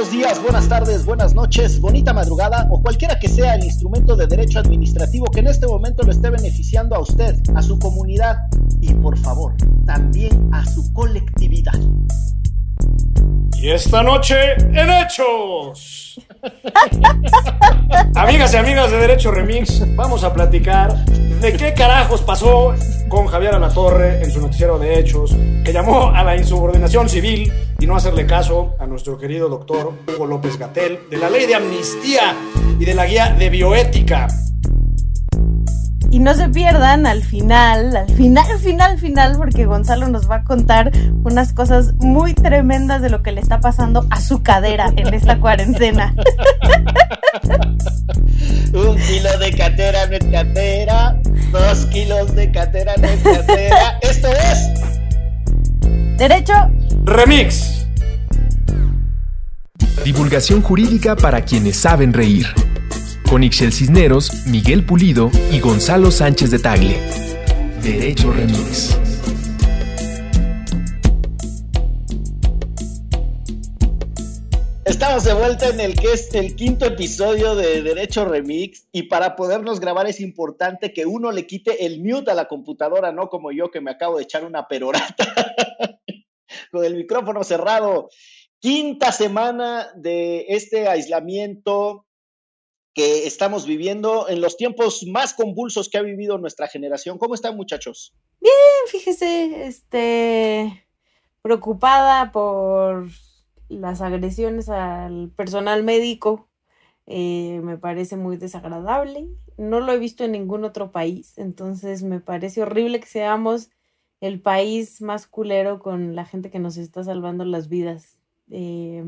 buenos días, buenas tardes, buenas noches, bonita madrugada o cualquiera que sea el instrumento de derecho administrativo que en este momento lo esté beneficiando a usted, a su comunidad y por favor, también a su colectividad. Y esta noche en Hechos. Amigas y amigas de Derecho Remix, vamos a platicar de qué carajos pasó con Javier Alatorre en su noticiero de Hechos, que llamó a la insubordinación civil y no hacerle caso a nuestro querido doctor Hugo López Gatel de la ley de amnistía y de la guía de bioética. Y no se pierdan al final, al final, final, final, porque Gonzalo nos va a contar unas cosas muy tremendas de lo que le está pasando a su cadera en esta cuarentena. Un kilo de catera no es catera, dos kilos de catera no es catera. Esto es Derecho Remix. Divulgación jurídica para quienes saben reír con Ixel Cisneros, Miguel Pulido y Gonzalo Sánchez de Tagle. Derecho Remix. Estamos de vuelta en el que es el quinto episodio de Derecho Remix y para podernos grabar es importante que uno le quite el mute a la computadora, no como yo que me acabo de echar una perorata con el micrófono cerrado. Quinta semana de este aislamiento que estamos viviendo en los tiempos más convulsos que ha vivido nuestra generación. ¿Cómo están, muchachos? Bien, fíjese, este preocupada por las agresiones al personal médico. Eh, me parece muy desagradable. No lo he visto en ningún otro país, entonces me parece horrible que seamos el país más culero con la gente que nos está salvando las vidas. Eh,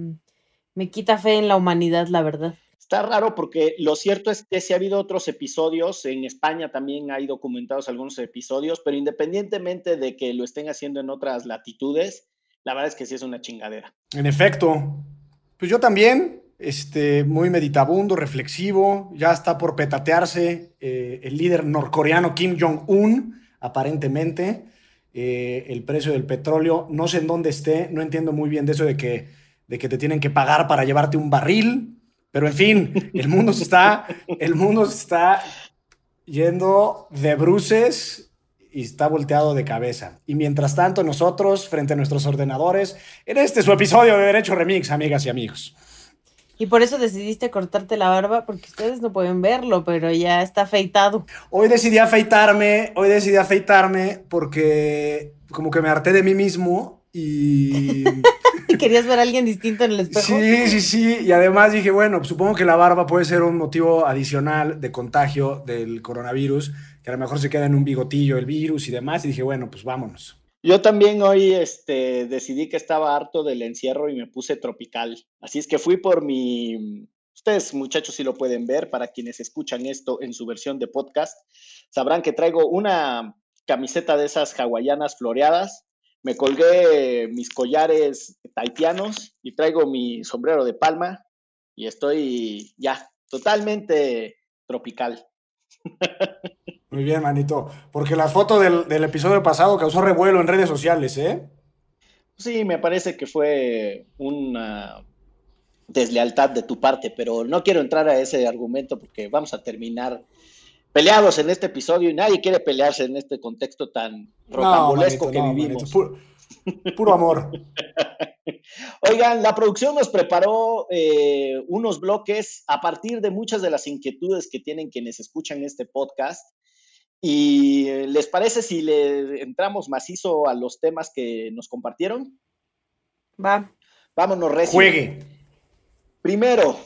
me quita fe en la humanidad, la verdad. Está raro porque lo cierto es que sí ha habido otros episodios, en España también hay documentados algunos episodios, pero independientemente de que lo estén haciendo en otras latitudes, la verdad es que sí es una chingadera. En efecto, pues yo también, este, muy meditabundo, reflexivo, ya está por petatearse eh, el líder norcoreano Kim Jong-un, aparentemente, eh, el precio del petróleo, no sé en dónde esté, no entiendo muy bien de eso de que, de que te tienen que pagar para llevarte un barril pero en fin, el mundo se está, el mundo está yendo de bruces y está volteado de cabeza. Y mientras tanto, nosotros, frente a nuestros ordenadores, en este su episodio de Derecho Remix, amigas y amigos. Y por eso decidiste cortarte la barba, porque ustedes no pueden verlo, pero ya está afeitado. Hoy decidí afeitarme, hoy decidí afeitarme porque como que me harté de mí mismo y ¿Querías ver a alguien distinto en el espejo? Sí, sí, sí. Y además dije, bueno, supongo que la barba puede ser un motivo adicional de contagio del coronavirus, que a lo mejor se queda en un bigotillo el virus y demás. Y dije, bueno, pues vámonos. Yo también hoy este, decidí que estaba harto del encierro y me puse tropical. Así es que fui por mi... Ustedes, muchachos, si lo pueden ver, para quienes escuchan esto en su versión de podcast, sabrán que traigo una camiseta de esas hawaianas floreadas, me colgué mis collares taitianos y traigo mi sombrero de palma y estoy ya totalmente tropical. Muy bien, manito. Porque la foto del, episodio pasado causó revuelo en redes sociales, ¿eh? Sí, me parece que fue una deslealtad de tu parte, pero no quiero entrar a ese argumento porque vamos a terminar peleados en este episodio y nadie quiere pelearse en este contexto tan rocambolesco que vivimos. puro, amor. Oigan, la producción nos preparó eh, unos bloques a partir de muchas de las inquietudes que tienen quienes escuchan este podcast. ¿Y eh, les parece si le entramos macizo a los temas que nos compartieron? Va. Vámonos, Recio. Juegue. Primero,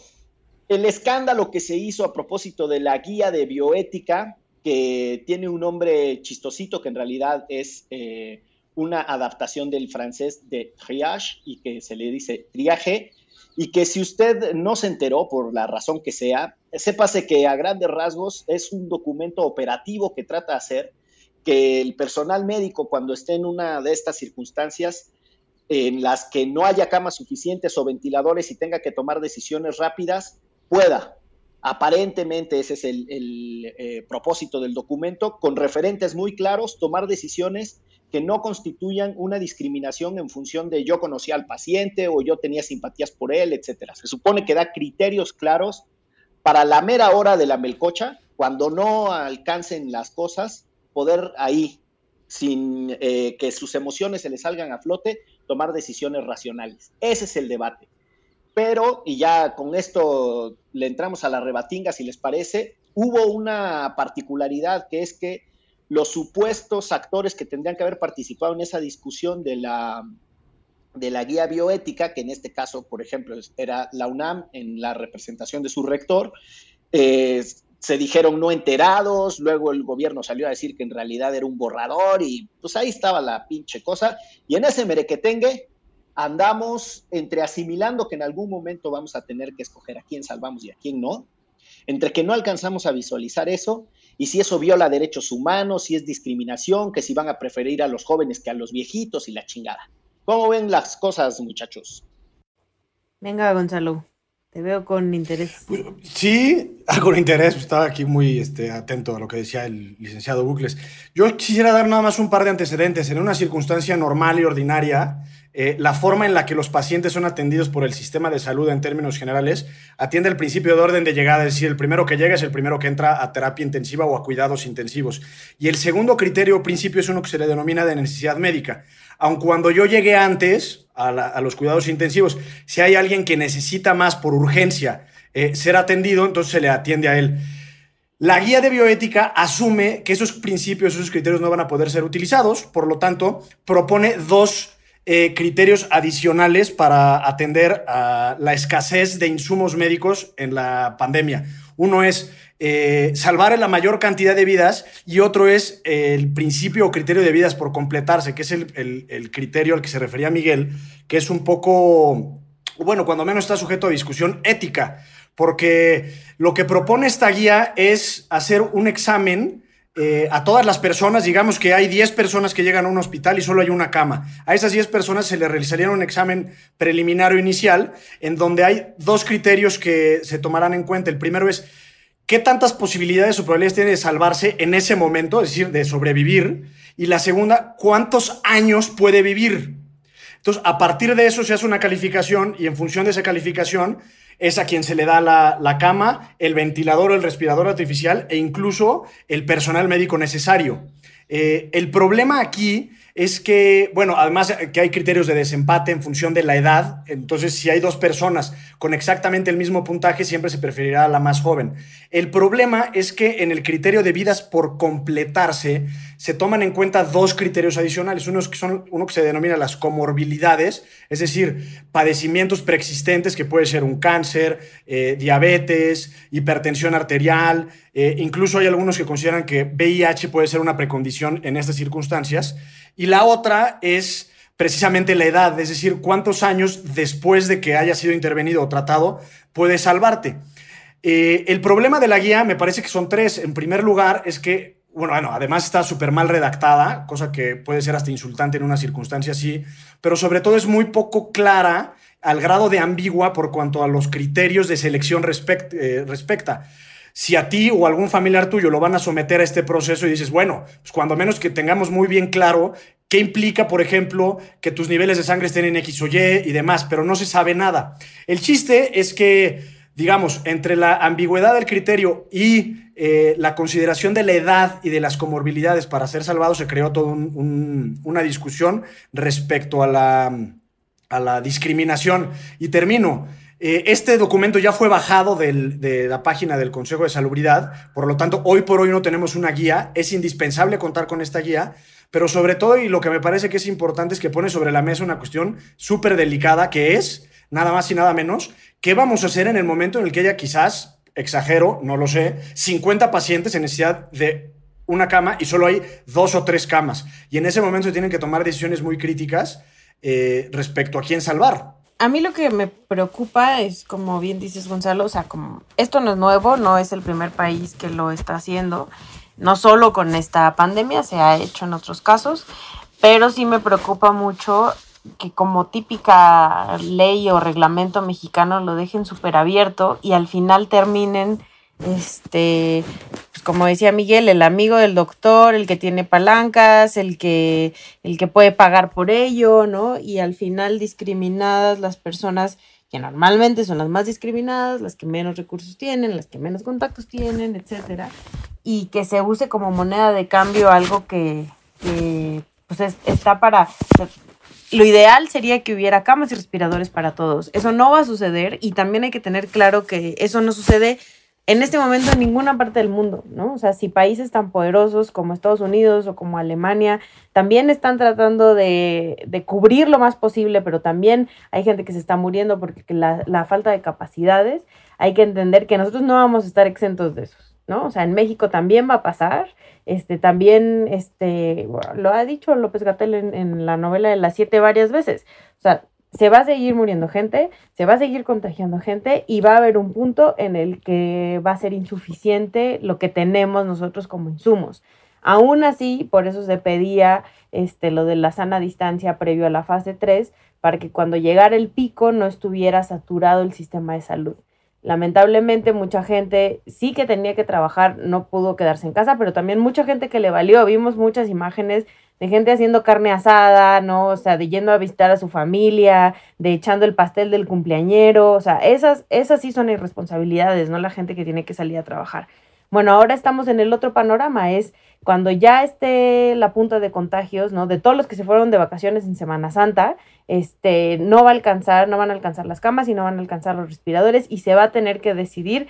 el escándalo que se hizo a propósito de la guía de bioética, que tiene un nombre chistosito, que en realidad es eh, una adaptación del francés de triage y que se le dice triaje, y que si usted no se enteró por la razón que sea, sépase que a grandes rasgos es un documento operativo que trata de hacer que el personal médico cuando esté en una de estas circunstancias en las que no haya camas suficientes o ventiladores y tenga que tomar decisiones rápidas, pueda. Aparentemente ese es el, eh, propósito del documento, con referentes muy claros, tomar decisiones que no constituyan una discriminación en función de yo conocía al paciente o yo tenía simpatías por él, etcétera. Se supone que da criterios claros para la mera hora de la melcocha, cuando no alcancen las cosas, poder ahí, sin eh, que sus emociones se le salgan a flote, tomar decisiones racionales. Ese es el debate. Pero, y ya con esto le entramos a la rebatinga, si les parece, hubo una particularidad que es que los supuestos actores que tendrían que haber participado en esa discusión de la, de la guía bioética, que en este caso, por ejemplo, era la UNAM en la representación de su rector, eh, se dijeron no enterados, luego el gobierno salió a decir que en realidad era un borrador y pues ahí estaba la pinche cosa. Y en ese merequetengue andamos entre asimilando que en algún momento vamos a tener que escoger a quién salvamos y a quién no, entre que no alcanzamos a visualizar eso y si eso viola derechos humanos, si es discriminación, que si van a preferir a los jóvenes que a los viejitos y la chingada. ¿Cómo ven las cosas, muchachos? Venga, Gonzalo. Te veo con interés. Sí, ah, con interés. Estaba aquí muy este, atento a lo que decía el licenciado Bucles. Yo quisiera dar nada más un par de antecedentes. En una circunstancia normal y ordinaria, eh, la forma en la que los pacientes son atendidos por el sistema de salud en términos generales atiende el principio de orden de llegada, es decir, el primero que llega es el primero que entra a terapia intensiva o a cuidados intensivos. Y el segundo criterio o principio es uno que se le denomina de necesidad médica. Aun cuando yo llegué antes, a, los cuidados intensivos. Si hay alguien que necesita más por urgencia eh, ser atendido, entonces se le atiende a él. La guía de bioética asume que esos principios, esos criterios no van a poder ser utilizados, por lo tanto, propone dos eh, criterios adicionales para atender a la escasez de insumos médicos en la pandemia. Uno es eh, salvar la mayor cantidad de vidas y otro es el principio o criterio de vidas por completarse, que es el, criterio al que se refería Miguel, que es un poco, bueno, cuando menos está sujeto a discusión ética, porque lo que propone esta guía es hacer un examen eh, a todas las personas, digamos que hay 10 personas que llegan a un hospital y solo hay una cama. A esas 10 personas se le realizaría un examen preliminar o inicial en donde hay dos criterios que se tomarán en cuenta. El primero es qué tantas posibilidades o probabilidades tiene de salvarse en ese momento, es decir, de sobrevivir. Y la segunda, cuántos años puede vivir. Entonces, a partir de eso se hace una calificación y en función de esa calificación es a quien se le da la, cama, el ventilador el respirador artificial e incluso el personal médico necesario. Eh, el problema aquí es que, bueno, además que hay criterios de desempate en función de la edad, entonces si hay dos personas con exactamente el mismo puntaje, siempre se preferirá a la más joven. El problema es que en el criterio de vidas por completarse se toman en cuenta dos criterios adicionales, uno que, son, uno que se denomina las comorbilidades, es decir, padecimientos preexistentes que puede ser un cáncer, eh, diabetes, hipertensión arterial, eh, incluso hay algunos que consideran que VIH puede ser una precondición en estas circunstancias. Y la otra es precisamente la edad, es decir, cuántos años después de que haya sido intervenido o tratado puede salvarte. Eh, el problema de la guía me parece que son tres. En primer lugar, es que, bueno, bueno además está súper mal redactada, cosa que puede ser hasta insultante en una circunstancia así, pero sobre todo es muy poco clara al grado de ambigua por cuanto a los criterios de selección eh, respecta si a ti o algún familiar tuyo lo van a someter a este proceso y dices, bueno, pues cuando menos que tengamos muy bien claro qué implica, por ejemplo, que tus niveles de sangre estén en X o Y y demás, pero no se sabe nada. El chiste es que, digamos, entre la ambigüedad del criterio y eh, la consideración de la edad y de las comorbilidades para ser salvado, se creó toda una discusión respecto a la, a la discriminación. Y termino. Eh, este documento ya fue bajado de la página del Consejo de Salubridad, por lo tanto, hoy por hoy no tenemos una guía. Es indispensable contar con esta guía, pero sobre todo, y lo que me parece que es importante, es que pone sobre la mesa una cuestión súper delicada, que es, nada más y nada menos, qué vamos a hacer en el momento en el que haya quizás, exagero, no lo sé, 50 pacientes en necesidad de una cama y solo hay dos o tres camas. Y en ese momento se tienen que tomar decisiones muy críticas eh, respecto a quién salvar a mí lo que me preocupa es, como bien dices Gonzalo, o sea, como esto no es nuevo, no es el primer país que lo está haciendo, no solo con esta pandemia, se ha hecho en otros casos, pero sí me preocupa mucho que como típica ley o reglamento mexicano lo dejen súper abierto y al final terminen este, como decía Miguel, el amigo del doctor, el que tiene palancas, el que, el que puede pagar por ello, ¿no? Y al final discriminadas las personas que normalmente son las más discriminadas, las que menos recursos tienen, las que menos contactos tienen, etcétera, y que se use como moneda de cambio algo que, pues está para lo ideal sería que hubiera camas y respiradores para todos. Eso no va a suceder y también hay que tener claro que eso no sucede en este momento en ninguna parte del mundo, ¿no? O sea, si países tan poderosos como Estados Unidos o como Alemania también están tratando de, de cubrir lo más posible, pero también hay gente que se está muriendo porque la, falta de capacidades, hay que entender que nosotros no vamos a estar exentos de eso. ¿no? O sea, en México también va a pasar. Este, también, este, lo ha dicho López Gatel en, en, la novela de las siete varias veces. O sea, se va a seguir muriendo gente, se va a seguir contagiando gente y va a haber un punto en el que va a ser insuficiente lo que tenemos nosotros como insumos. Aún así, por eso se pedía este, lo de la sana distancia previo a la fase 3, para que cuando llegara el pico no estuviera saturado el sistema de salud. Lamentablemente mucha gente sí que tenía que trabajar, no pudo quedarse en casa, pero también mucha gente que le valió. Vimos muchas imágenes de gente haciendo carne asada, ¿no? O sea, de yendo a visitar a su familia, de echando el pastel del cumpleañero, o sea, esas, esas sí son irresponsabilidades, ¿no? La gente que tiene que salir a trabajar. Bueno, ahora estamos en el otro panorama, es cuando ya esté la punta de contagios, ¿no? De todos los que se fueron de vacaciones en Semana Santa, este, no va a alcanzar, no van a alcanzar las camas y no van a alcanzar los respiradores y se va a tener que decidir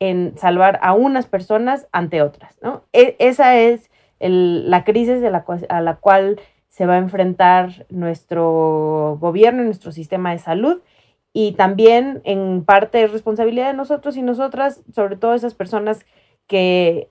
en salvar a unas personas ante otras, ¿no? E, esa es la crisis la, a la cual se va a enfrentar nuestro gobierno y nuestro sistema de salud y también en parte es responsabilidad de nosotros y nosotras, sobre todo esas personas que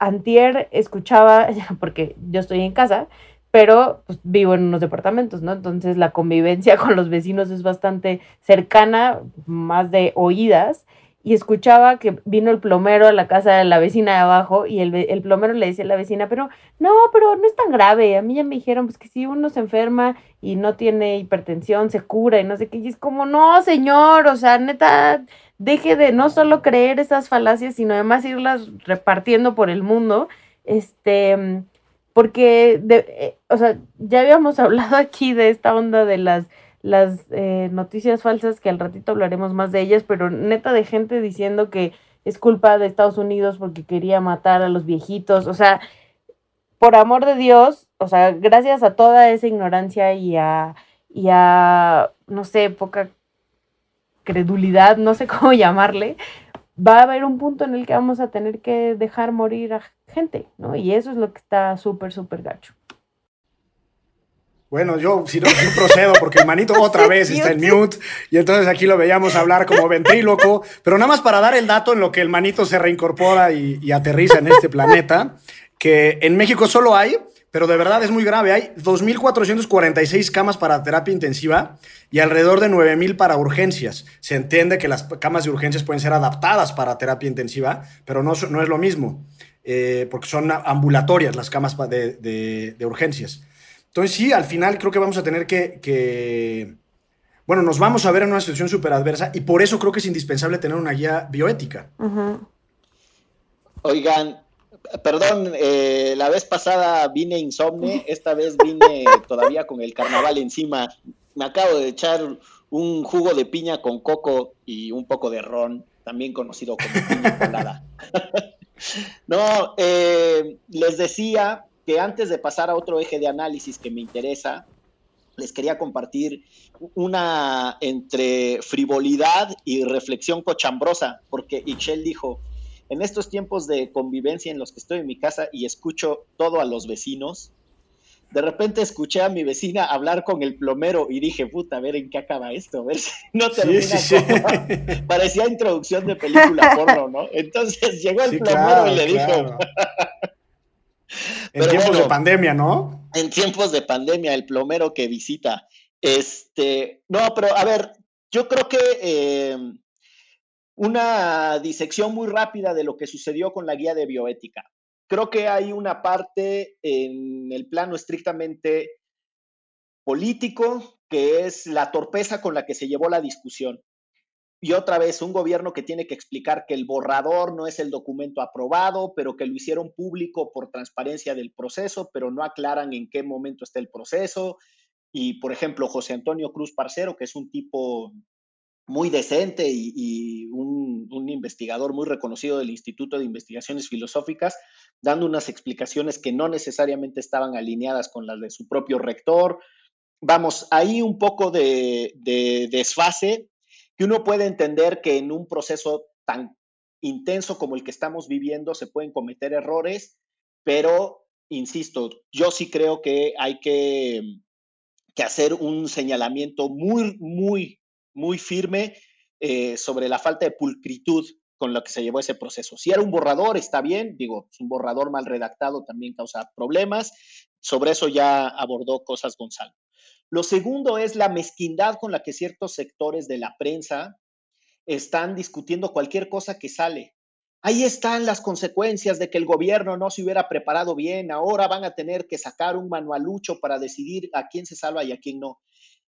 antier escuchaba, porque yo estoy en casa, pero pues, vivo en unos departamentos, ¿no? Entonces la convivencia con los vecinos es bastante cercana, más de oídas, y escuchaba que vino el plomero a la casa de la vecina de abajo y el, el, plomero le decía a la vecina, pero no, pero no es tan grave. A mí ya me dijeron, pues que si uno se enferma y no tiene hipertensión, se cura y no sé qué. Y es como, no, señor, o sea, neta, deje de no solo creer esas falacias, sino además irlas repartiendo por el mundo. Este, porque, de, eh, o sea, ya habíamos hablado aquí de esta onda de las las eh, noticias falsas, que al ratito hablaremos más de ellas, pero neta de gente diciendo que es culpa de Estados Unidos porque quería matar a los viejitos, o sea, por amor de Dios, o sea, gracias a toda esa ignorancia y a, y a no sé, poca credulidad, no sé cómo llamarle, va a haber un punto en el que vamos a tener que dejar morir a gente, ¿no? Y eso es lo que está súper, súper gacho. Bueno, yo si no, yo procedo porque el manito otra vez está en mute y entonces aquí lo veíamos hablar como ventríloco, pero nada más para dar el dato en lo que el manito se reincorpora y, aterriza en este planeta, que en México solo hay, pero de verdad es muy grave, hay 2.446 camas para terapia intensiva y alrededor de 9.000 para urgencias. Se entiende que las camas de urgencias pueden ser adaptadas para terapia intensiva, pero no, no es lo mismo, eh, porque son ambulatorias las camas de urgencias. Entonces sí, al final creo que vamos a tener que, bueno, nos vamos a ver en una situación súper adversa y por eso creo que es indispensable tener una guía bioética. Oigan, perdón, eh, la vez pasada vine insomne, esta vez vine todavía con el carnaval encima. Me acabo de echar un jugo de piña con coco y un poco de ron, también conocido como piña colada. no, eh, les decía antes de pasar a otro eje de análisis que me interesa, les quería compartir una entre frivolidad y reflexión cochambrosa, porque Ixchel dijo, en estos tiempos de convivencia en los que estoy en mi casa y escucho todo a los vecinos, de repente escuché a mi vecina hablar con el plomero y dije, puta, a ver en qué acaba esto, a ver si no termina Parecía introducción de película porno, ¿no? Entonces llegó el plomero y le dijo, en tiempos de pandemia, ¿no? En tiempos de pandemia, el plomero que visita. Este, no, pero a ver, yo creo que eh, una disección muy rápida de lo que sucedió con la guía de bioética. Creo que hay una parte en el plano estrictamente político, que es la torpeza con la que se llevó la discusión. Y otra vez un gobierno que tiene que explicar que el borrador no es el documento aprobado, pero que lo hicieron público por transparencia del proceso, pero no aclaran en qué momento está el proceso. Y, por ejemplo, José Antonio Cruz Parcero, que es un tipo muy decente y, un, investigador muy reconocido del Instituto de Investigaciones Filosóficas, dando unas explicaciones que no necesariamente estaban alineadas con las de su propio rector. Vamos, ahí un poco de desfase que uno puede entender que en un proceso tan intenso como el que estamos viviendo se pueden cometer errores, pero, insisto, yo sí creo que hay que, hacer un señalamiento muy, muy muy firme eh, sobre la falta de pulcritud con lo que se llevó ese proceso. Si era un borrador, está bien, digo, un borrador mal redactado también causa problemas. Sobre eso ya abordó cosas Gonzalo. Lo segundo es la mezquindad con la que ciertos sectores de la prensa están discutiendo cualquier cosa que sale. Ahí están las consecuencias de que el gobierno no se hubiera preparado bien. Ahora van a tener que sacar un manualucho para decidir a quién se salva y a quién no.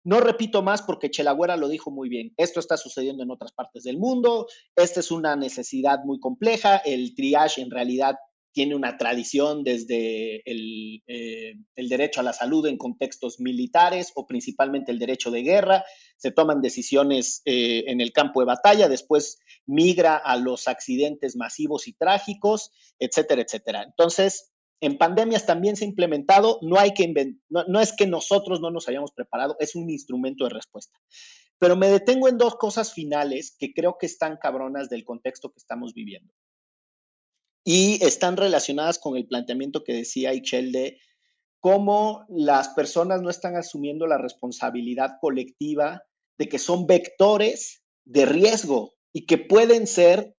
No repito más porque Chelagüera lo dijo muy bien. Esto está sucediendo en otras partes del mundo. Esta es una necesidad muy compleja. El triage en realidad tiene una tradición desde el, eh, derecho a la salud en contextos militares o principalmente el derecho de guerra. Se toman decisiones eh, en el campo de batalla, después migra a los accidentes masivos y trágicos, etcétera, etcétera. Entonces, en pandemias también se ha implementado, no, hay que no, no es que nosotros no nos hayamos preparado, es un instrumento de respuesta. Pero me detengo en dos cosas finales que creo que están cabronas del contexto que estamos viviendo. Y están relacionadas con el planteamiento que decía Ichel de cómo las personas no están asumiendo la responsabilidad colectiva de que son vectores de riesgo y que pueden ser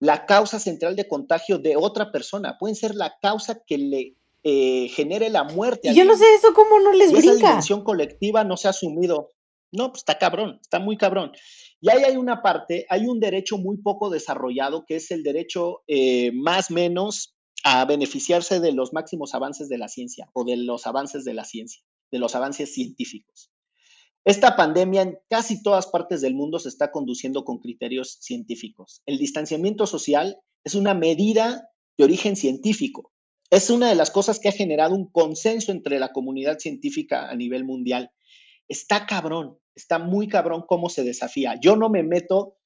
la causa central de contagio de otra persona, pueden ser la causa que le eh, genere la muerte. Y yo no sé eso cómo no les y brinca. Esa dimensión colectiva no se ha asumido. No, pues está cabrón, está muy cabrón. Y ahí hay una parte, hay un derecho muy poco desarrollado que es el derecho eh, más menos a beneficiarse de los máximos avances de la ciencia o de los avances de la ciencia, de los avances científicos. Esta pandemia en casi todas partes del mundo se está conduciendo con criterios científicos. El distanciamiento social es una medida de origen científico. Es una de las cosas que ha generado un consenso entre la comunidad científica a nivel mundial. Está cabrón, está muy cabrón cómo se desafía. Yo no me meto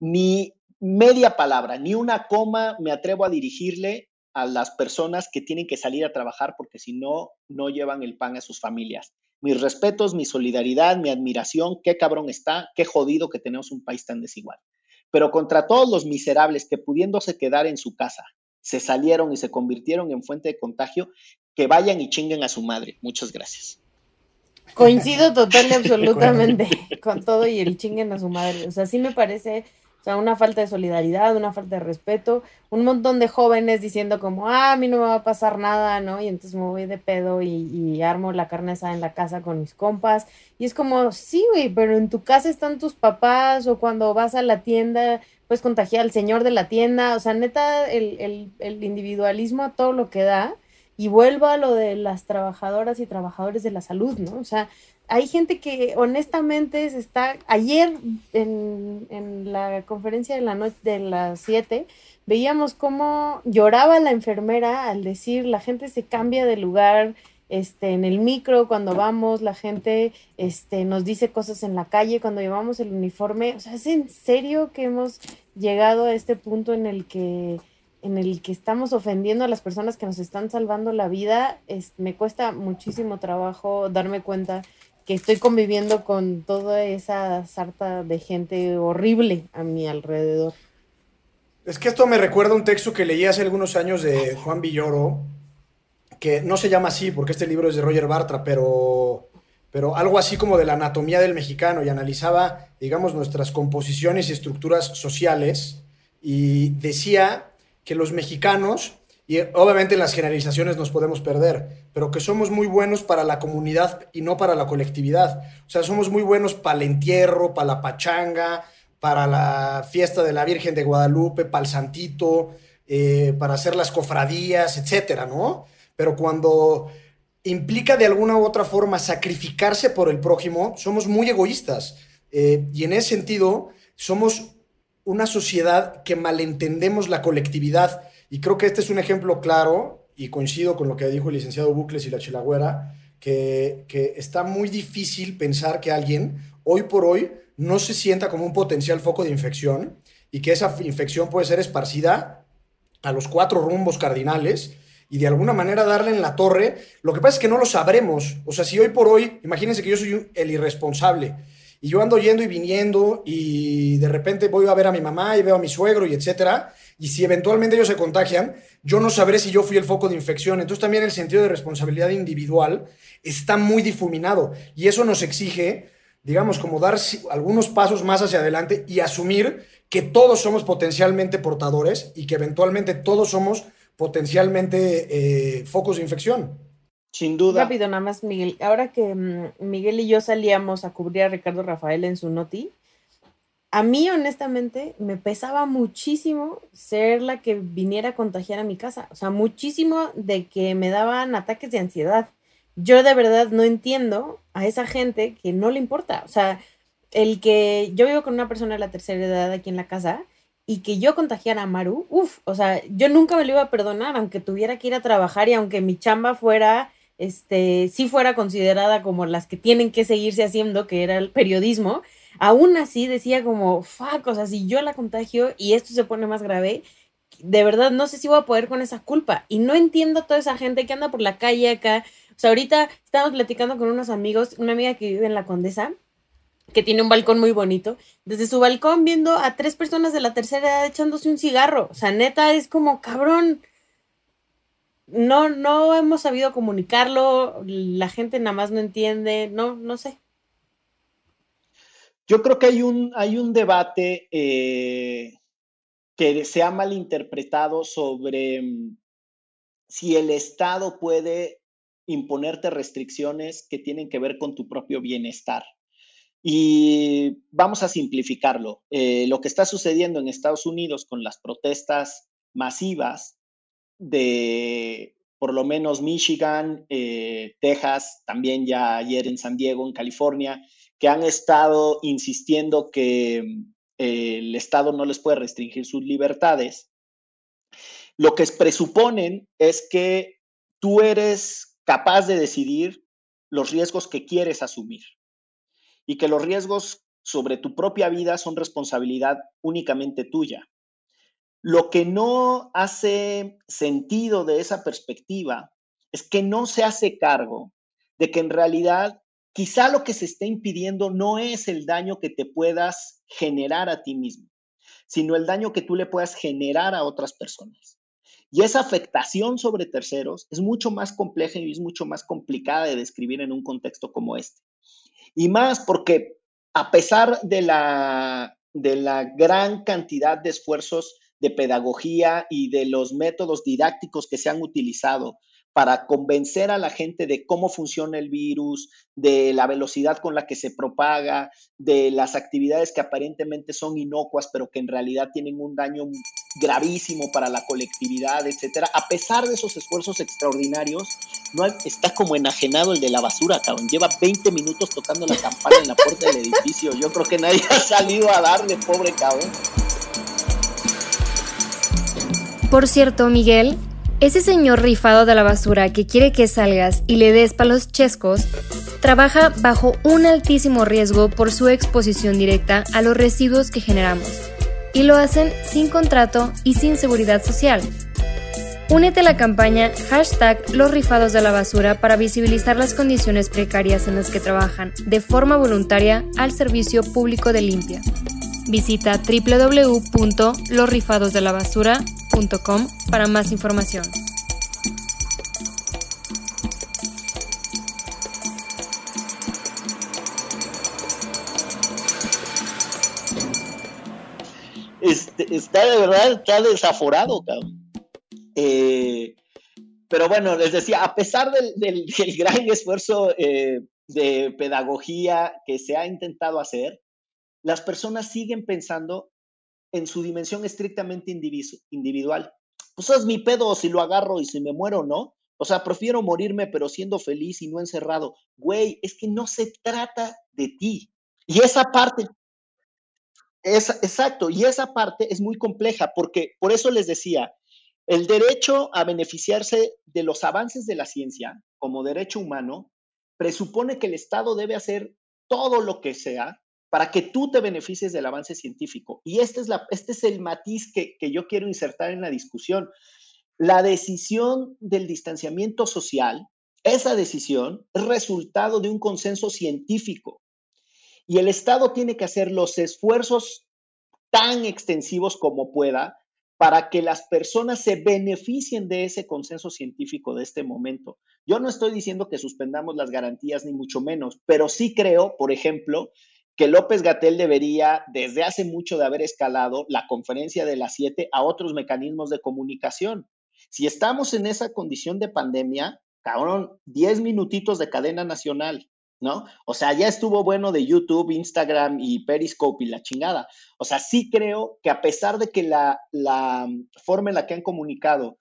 ni media palabra, ni una coma me atrevo a dirigirle a las personas que tienen que salir a trabajar porque si no, no llevan el pan a sus familias mis respetos, mi solidaridad, mi admiración, qué cabrón está, qué jodido que tenemos un país tan desigual. Pero contra todos los miserables que pudiéndose quedar en su casa, se salieron y se convirtieron en fuente de contagio, que vayan y chinguen a su madre. Muchas gracias. Coincido total y absolutamente con todo y el chinguen a su madre. O sea, sí me parece o sea, una falta de solidaridad, una falta de respeto, un montón de jóvenes diciendo como, ah, a mí no me va a pasar nada, ¿no? Y entonces me voy de pedo y, armo la carne asada en la casa con mis compas. Y es como, sí, güey, pero en tu casa están tus papás o cuando vas a la tienda puedes contagiar al señor de la tienda. O sea, neta, el, el, el individualismo a todo lo que da. Y vuelvo a lo de las trabajadoras y trabajadores de la salud, ¿no? O sea, hay gente que honestamente se está, ayer en, en la conferencia de la noche de las 7, veíamos cómo lloraba la enfermera al decir la gente se cambia de lugar, este, en el micro, cuando vamos, la gente este, nos dice cosas en la calle, cuando llevamos el uniforme. O sea, ¿es en serio que hemos llegado a este punto en el que, en el que estamos ofendiendo a las personas que nos están salvando la vida? Es, me cuesta muchísimo trabajo darme cuenta que estoy conviviendo con toda esa sarta de gente horrible a mi alrededor. Es que esto me recuerda un texto que leí hace algunos años de Juan Villoro, que no se llama así porque este libro es de Roger Bartra, pero, pero algo así como de la anatomía del mexicano y analizaba, digamos, nuestras composiciones y estructuras sociales y decía que los mexicanos y obviamente en las generalizaciones nos podemos perder, pero que somos muy buenos para la comunidad y no para la colectividad. O sea, somos muy buenos para el entierro, para la pachanga, para la fiesta de la Virgen de Guadalupe, para el Santito, eh, para hacer las cofradías, etcétera, ¿no? Pero cuando implica de alguna u otra forma sacrificarse por el prójimo, somos muy egoístas. Eh, y en ese sentido, somos una sociedad que malentendemos la colectividad. Y creo que este es un ejemplo claro, y coincido con lo que dijo el licenciado Bucles y la Chilagüera, que, que está muy difícil pensar que alguien, hoy por hoy, no se sienta como un potencial foco de infección y que esa infección puede ser esparcida a los cuatro rumbos cardinales y de alguna manera darle en la torre. Lo que pasa es que no lo sabremos. O sea, si hoy por hoy, imagínense que yo soy el irresponsable y yo ando yendo y viniendo y de repente voy a ver a mi mamá y veo a mi suegro y etcétera, y si eventualmente ellos se contagian, yo no sabré si yo fui el foco de infección. Entonces también el sentido de responsabilidad individual está muy difuminado y eso nos exige, digamos, como dar algunos pasos más hacia adelante y asumir que todos somos potencialmente portadores y que eventualmente todos somos potencialmente eh, focos de infección. Sin duda. Rápido, nada más, Miguel. Ahora que mm, Miguel y yo salíamos a cubrir a Ricardo Rafael en su noti, a mí honestamente me pesaba muchísimo ser la que viniera a contagiar a mi casa. O sea, muchísimo de que me daban ataques de ansiedad. Yo de verdad no entiendo a esa gente que no le importa. O sea, el que yo vivo con una persona de la tercera edad aquí en la casa y que yo contagiara a Maru, uff, o sea, yo nunca me lo iba a perdonar, aunque tuviera que ir a trabajar y aunque mi chamba fuera, este, sí fuera considerada como las que tienen que seguirse haciendo, que era el periodismo, aún así decía como, fuck, o sea, si yo la contagio y esto se pone más grave, de verdad no sé si voy a poder con esa culpa. Y no entiendo a toda esa gente que anda por la calle acá. O sea, ahorita estamos platicando con unos amigos, una amiga que vive en la Condesa, que tiene un balcón muy bonito, desde su balcón viendo a tres personas de la tercera edad echándose un cigarro. O sea, neta, es como, cabrón, no, no hemos sabido comunicarlo, la gente nada más no entiende, no, no sé. Yo creo que hay un, hay un debate eh, que se ha malinterpretado sobre mm, si el Estado puede imponerte restricciones que tienen que ver con tu propio bienestar. Y vamos a simplificarlo. Eh, lo que está sucediendo en Estados Unidos con las protestas masivas de por lo menos Michigan, eh, Texas, también ya ayer en San Diego, en California, que han estado insistiendo que eh, el Estado no les puede restringir sus libertades, lo que presuponen es que tú eres capaz de decidir los riesgos que quieres asumir y que los riesgos sobre tu propia vida son responsabilidad únicamente tuya. Lo que no hace sentido de esa perspectiva es que no se hace cargo de que en realidad quizá lo que se está impidiendo no es el daño que te puedas generar a ti mismo, sino el daño que tú le puedas generar a otras personas. Y esa afectación sobre terceros es mucho más compleja y es mucho más complicada de describir en un contexto como este. Y más porque a pesar de la, de la gran cantidad de esfuerzos de pedagogía y de los métodos didácticos que se han utilizado para convencer a la gente de cómo funciona el virus, de la velocidad con la que se propaga, de las actividades que aparentemente son inocuas, pero que en realidad tienen un daño gravísimo para la colectividad, etcétera. A pesar de esos esfuerzos extraordinarios, está como enajenado el de la basura, cabrón. Lleva 20 minutos tocando la campana en la puerta del edificio. Yo creo que nadie ha salido a darle, pobre cabrón. Por cierto, Miguel, ese señor rifado de la basura que quiere que salgas y le des palos chescos, trabaja bajo un altísimo riesgo por su exposición directa a los residuos que generamos, y lo hacen sin contrato y sin seguridad social. Únete a la campaña hashtag los rifados de la basura para visibilizar las condiciones precarias en las que trabajan de forma voluntaria al servicio público de limpia. Visita www.losrifadosdelabasura.com para más información. Este, está de verdad, está desaforado, cabrón. Eh, pero bueno, les decía, a pesar del, gran esfuerzo eh, de pedagogía que se ha intentado hacer, las personas siguen pensando en su dimensión estrictamente individual. Pues es mi pedo si lo agarro y si me muero, ¿no? O sea, prefiero morirme pero siendo feliz y no encerrado. Güey, es que no se trata de ti. Y esa parte, Es, exacto, y esa parte es muy compleja porque por eso les decía, el derecho a beneficiarse de los avances de la ciencia como derecho humano presupone que el Estado debe hacer todo lo que sea para que tú te beneficies del avance científico. Y este este es el matiz que, que yo quiero insertar en la discusión. La decisión del distanciamiento social, esa decisión es resultado de un consenso científico. Y el Estado tiene que hacer los esfuerzos tan extensivos como pueda para que las personas se beneficien de ese consenso científico de este momento. Yo no estoy diciendo que suspendamos las garantías, ni mucho menos, pero sí creo, por ejemplo, que López Gatel debería, desde hace mucho de haber escalado la conferencia de las siete a otros mecanismos de comunicación. Si estamos en esa condición de pandemia, cabrón, 10 minutitos de cadena nacional, ¿no? O sea, ya estuvo bueno de YouTube, Instagram y Periscope y la chingada. O sea, sí creo que a pesar de que la, forma en la que han comunicado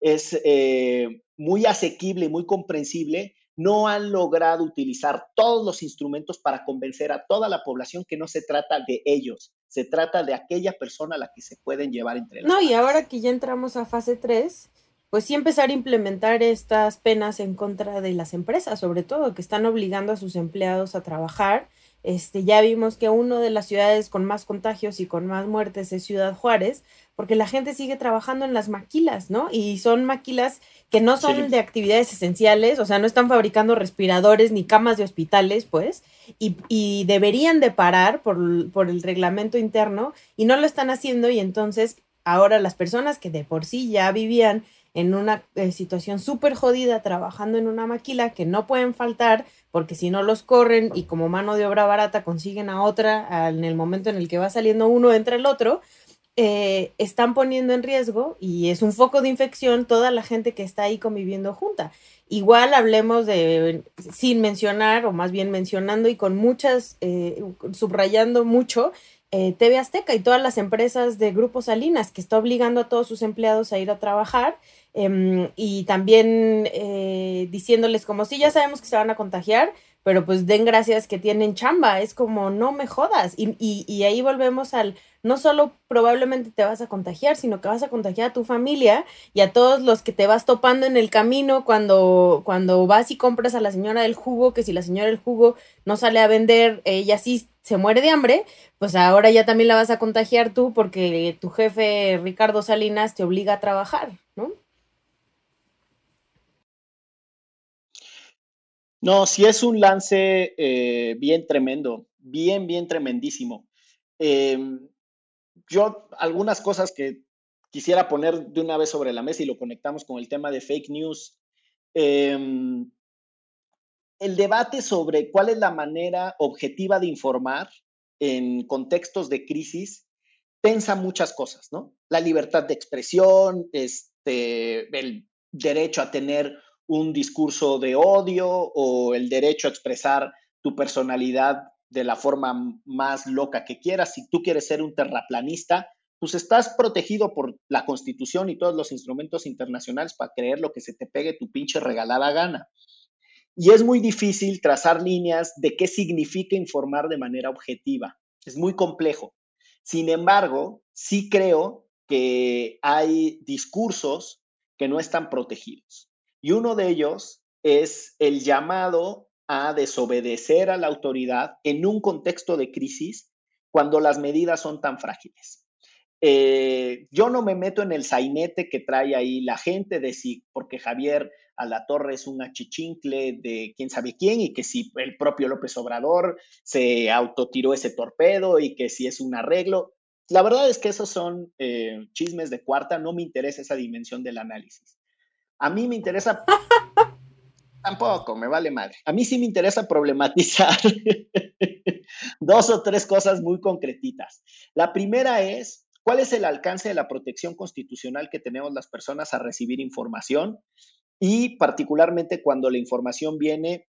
es eh, muy asequible muy comprensible, no han logrado utilizar todos los instrumentos para convencer a toda la población que no se trata de ellos, se trata de aquella persona a la que se pueden llevar entre No, y ahora que ya entramos a fase 3, pues sí empezar a implementar estas penas en contra de las empresas, sobre todo, que están obligando a sus empleados a trabajar. Este, ya vimos que una de las ciudades con más contagios y con más muertes es Ciudad Juárez, porque la gente sigue trabajando en las maquilas, ¿no? Y son maquilas que no son de actividades esenciales, o sea, no están fabricando respiradores ni camas de hospitales, pues, y, y deberían de parar por, por el reglamento interno y no lo están haciendo y entonces ahora las personas que de por sí ya vivían en una eh, situación súper jodida trabajando en una maquila que no pueden faltar porque si no los corren y como mano de obra barata consiguen a otra en el momento en el que va saliendo uno entre el otro, eh, están poniendo en riesgo y es un foco de infección toda la gente que está ahí conviviendo junta. Igual hablemos de, sin mencionar, o más bien mencionando y con muchas, eh, subrayando mucho, TV Azteca y todas las empresas de Grupo Salinas, que está obligando a todos sus empleados a ir a trabajar Em, y también eh, diciéndoles como si ya sabemos que se van a contagiar, pero pues den gracias que tienen chamba, es como no me jodas. Y, y, y, ahí volvemos al, no solo probablemente te vas a contagiar, sino que vas a contagiar a tu familia y a todos los que te vas topando en el camino cuando, cuando vas y compras a la señora del jugo, que si la señora del jugo no sale a vender, ella sí se muere de hambre, pues ahora ya también la vas a contagiar tú porque tu jefe Ricardo Salinas te obliga a trabajar, ¿no? No, sí es un lance eh, bien tremendo, bien, bien tremendísimo. Em, yo algunas cosas que quisiera poner de una vez sobre la mesa y lo conectamos con el tema de fake news. Em, el debate sobre cuál es la manera objetiva de informar en contextos de crisis pensa muchas cosas, ¿no? La libertad de expresión, este, el derecho a tener un discurso de odio o el derecho a expresar tu personalidad de la forma más loca que quieras. Si tú quieres ser un terraplanista, pues estás protegido por la Constitución y todos los instrumentos internacionales para creer lo que se te pegue tu pinche regalada gana. Y es muy difícil trazar líneas de qué significa informar de manera objetiva. Es muy complejo. Sin embargo, sí creo que hay discursos que no están protegidos. Y uno de ellos es el llamado a desobedecer a la autoridad en un contexto de crisis cuando las medidas son tan frágiles. Eh, yo no me meto en el sainete que trae ahí la gente de si, porque Javier a la torre es un achichincle de quién sabe quién y que si el propio López Obrador se autotiró ese torpedo y que si es un arreglo. La verdad es que esos son eh, chismes de cuarta, no me interesa esa dimensión del análisis. A mí me interesa... Tampoco, me vale madre. A mí sí me interesa problematizar dos o tres cosas muy concretitas. La primera es, ¿cuál es el alcance de la protección constitucional que tenemos las personas a recibir información? Y particularmente cuando la información viene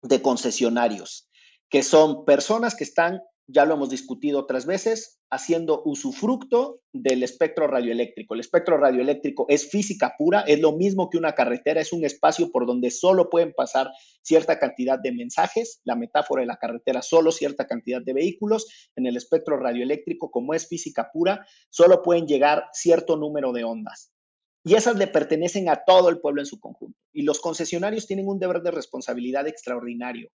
de concesionarios, que son personas que están ya lo hemos discutido otras veces, haciendo usufructo del espectro radioeléctrico. El espectro radioeléctrico es física pura, es lo mismo que una carretera, es un espacio por donde solo pueden pasar cierta cantidad de mensajes, la metáfora de la carretera, solo cierta cantidad de vehículos. En el espectro radioeléctrico, como es física pura, solo pueden llegar cierto número de ondas. Y esas le pertenecen a todo el pueblo en su conjunto. Y los concesionarios tienen un deber de responsabilidad extraordinario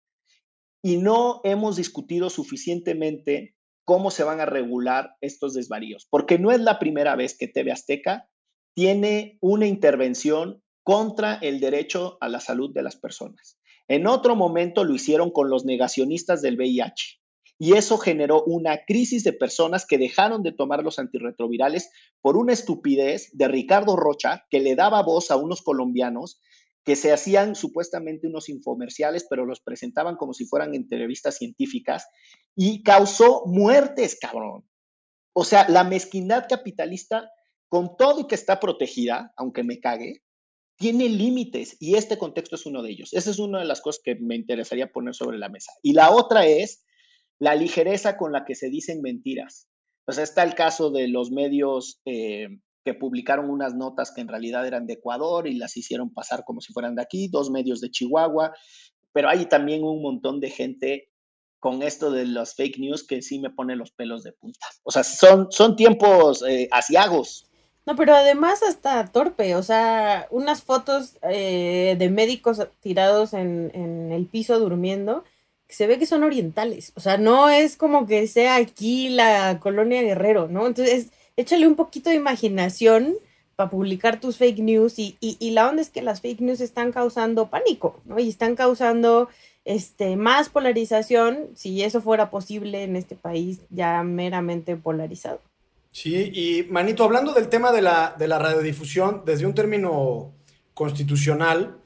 y no hemos discutido suficientemente cómo se van a regular estos desvaríos, porque no es la primera vez que TV Azteca tiene una intervención contra el derecho a la salud de las personas. En otro momento lo hicieron con los negacionistas del VIH y eso generó una crisis de personas que dejaron de tomar los antirretrovirales por una estupidez de Ricardo Rocha que le daba voz a unos colombianos que se hacían supuestamente unos infomerciales, pero los presentaban como si fueran entrevistas científicas y causó muertes, cabrón. O sea, la mezquindad capitalista, con todo y que está protegida, aunque me cague, tiene límites y este contexto es uno de ellos. Esa es una de las cosas que me interesaría poner sobre la mesa. Y la otra es la ligereza con la que se dicen mentiras. O sea, está el caso de los medios eh, que publicaron unas notas que en realidad eran de Ecuador y las hicieron pasar como si fueran de aquí, dos medios de Chihuahua, pero hay también un montón de gente con esto de los fake news que sí me pone los pelos de punta. O sea, son, son tiempos eh, asiagos. No, pero además hasta torpe, o sea, unas fotos eh, de médicos tirados en, en el piso durmiendo, que se ve que son orientales, o sea, no es como que sea aquí la colonia Guerrero, ¿no? Entonces échale un poquito de imaginación para publicar tus fake news y, la onda es que las fake news están causando pánico, ¿no? Y están causando este, más polarización, si eso fuera posible en este país ya meramente polarizado. Sí, y Manito, hablando del tema de la, de la radiodifusión desde un término constitucional,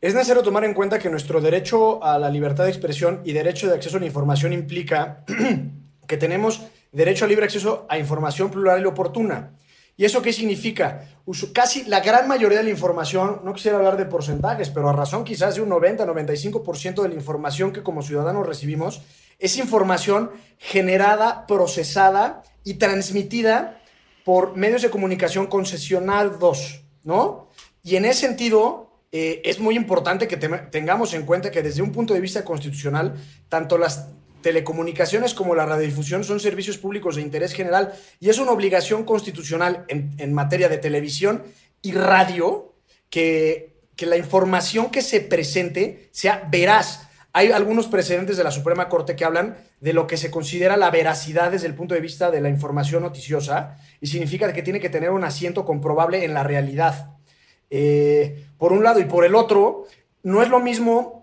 es necesario tomar en cuenta que nuestro derecho a la libertad de expresión y derecho de acceso a la información implica que tenemos derecho a libre acceso a información plural y oportuna. ¿Y eso qué significa? Casi la gran mayoría de la información, no quisiera hablar de porcentajes, pero a razón quizás de un 90-95% de la información que como ciudadanos recibimos, es información generada, procesada y transmitida por medios de comunicación concesionados, ¿no? Y en ese sentido, eh, es muy importante que tengamos en cuenta que desde un punto de vista constitucional, tanto las telecomunicaciones como la radiodifusión son servicios públicos de interés general y es una obligación constitucional en, materia de televisión y radio que, que la información que se presente sea veraz. Hay algunos precedentes de la Suprema Corte que hablan de lo que se considera la veracidad desde el punto de vista de la información noticiosa y significa que tiene que tener un asiento comprobable en la realidad. Eh, por un lado y por el otro, no es lo mismo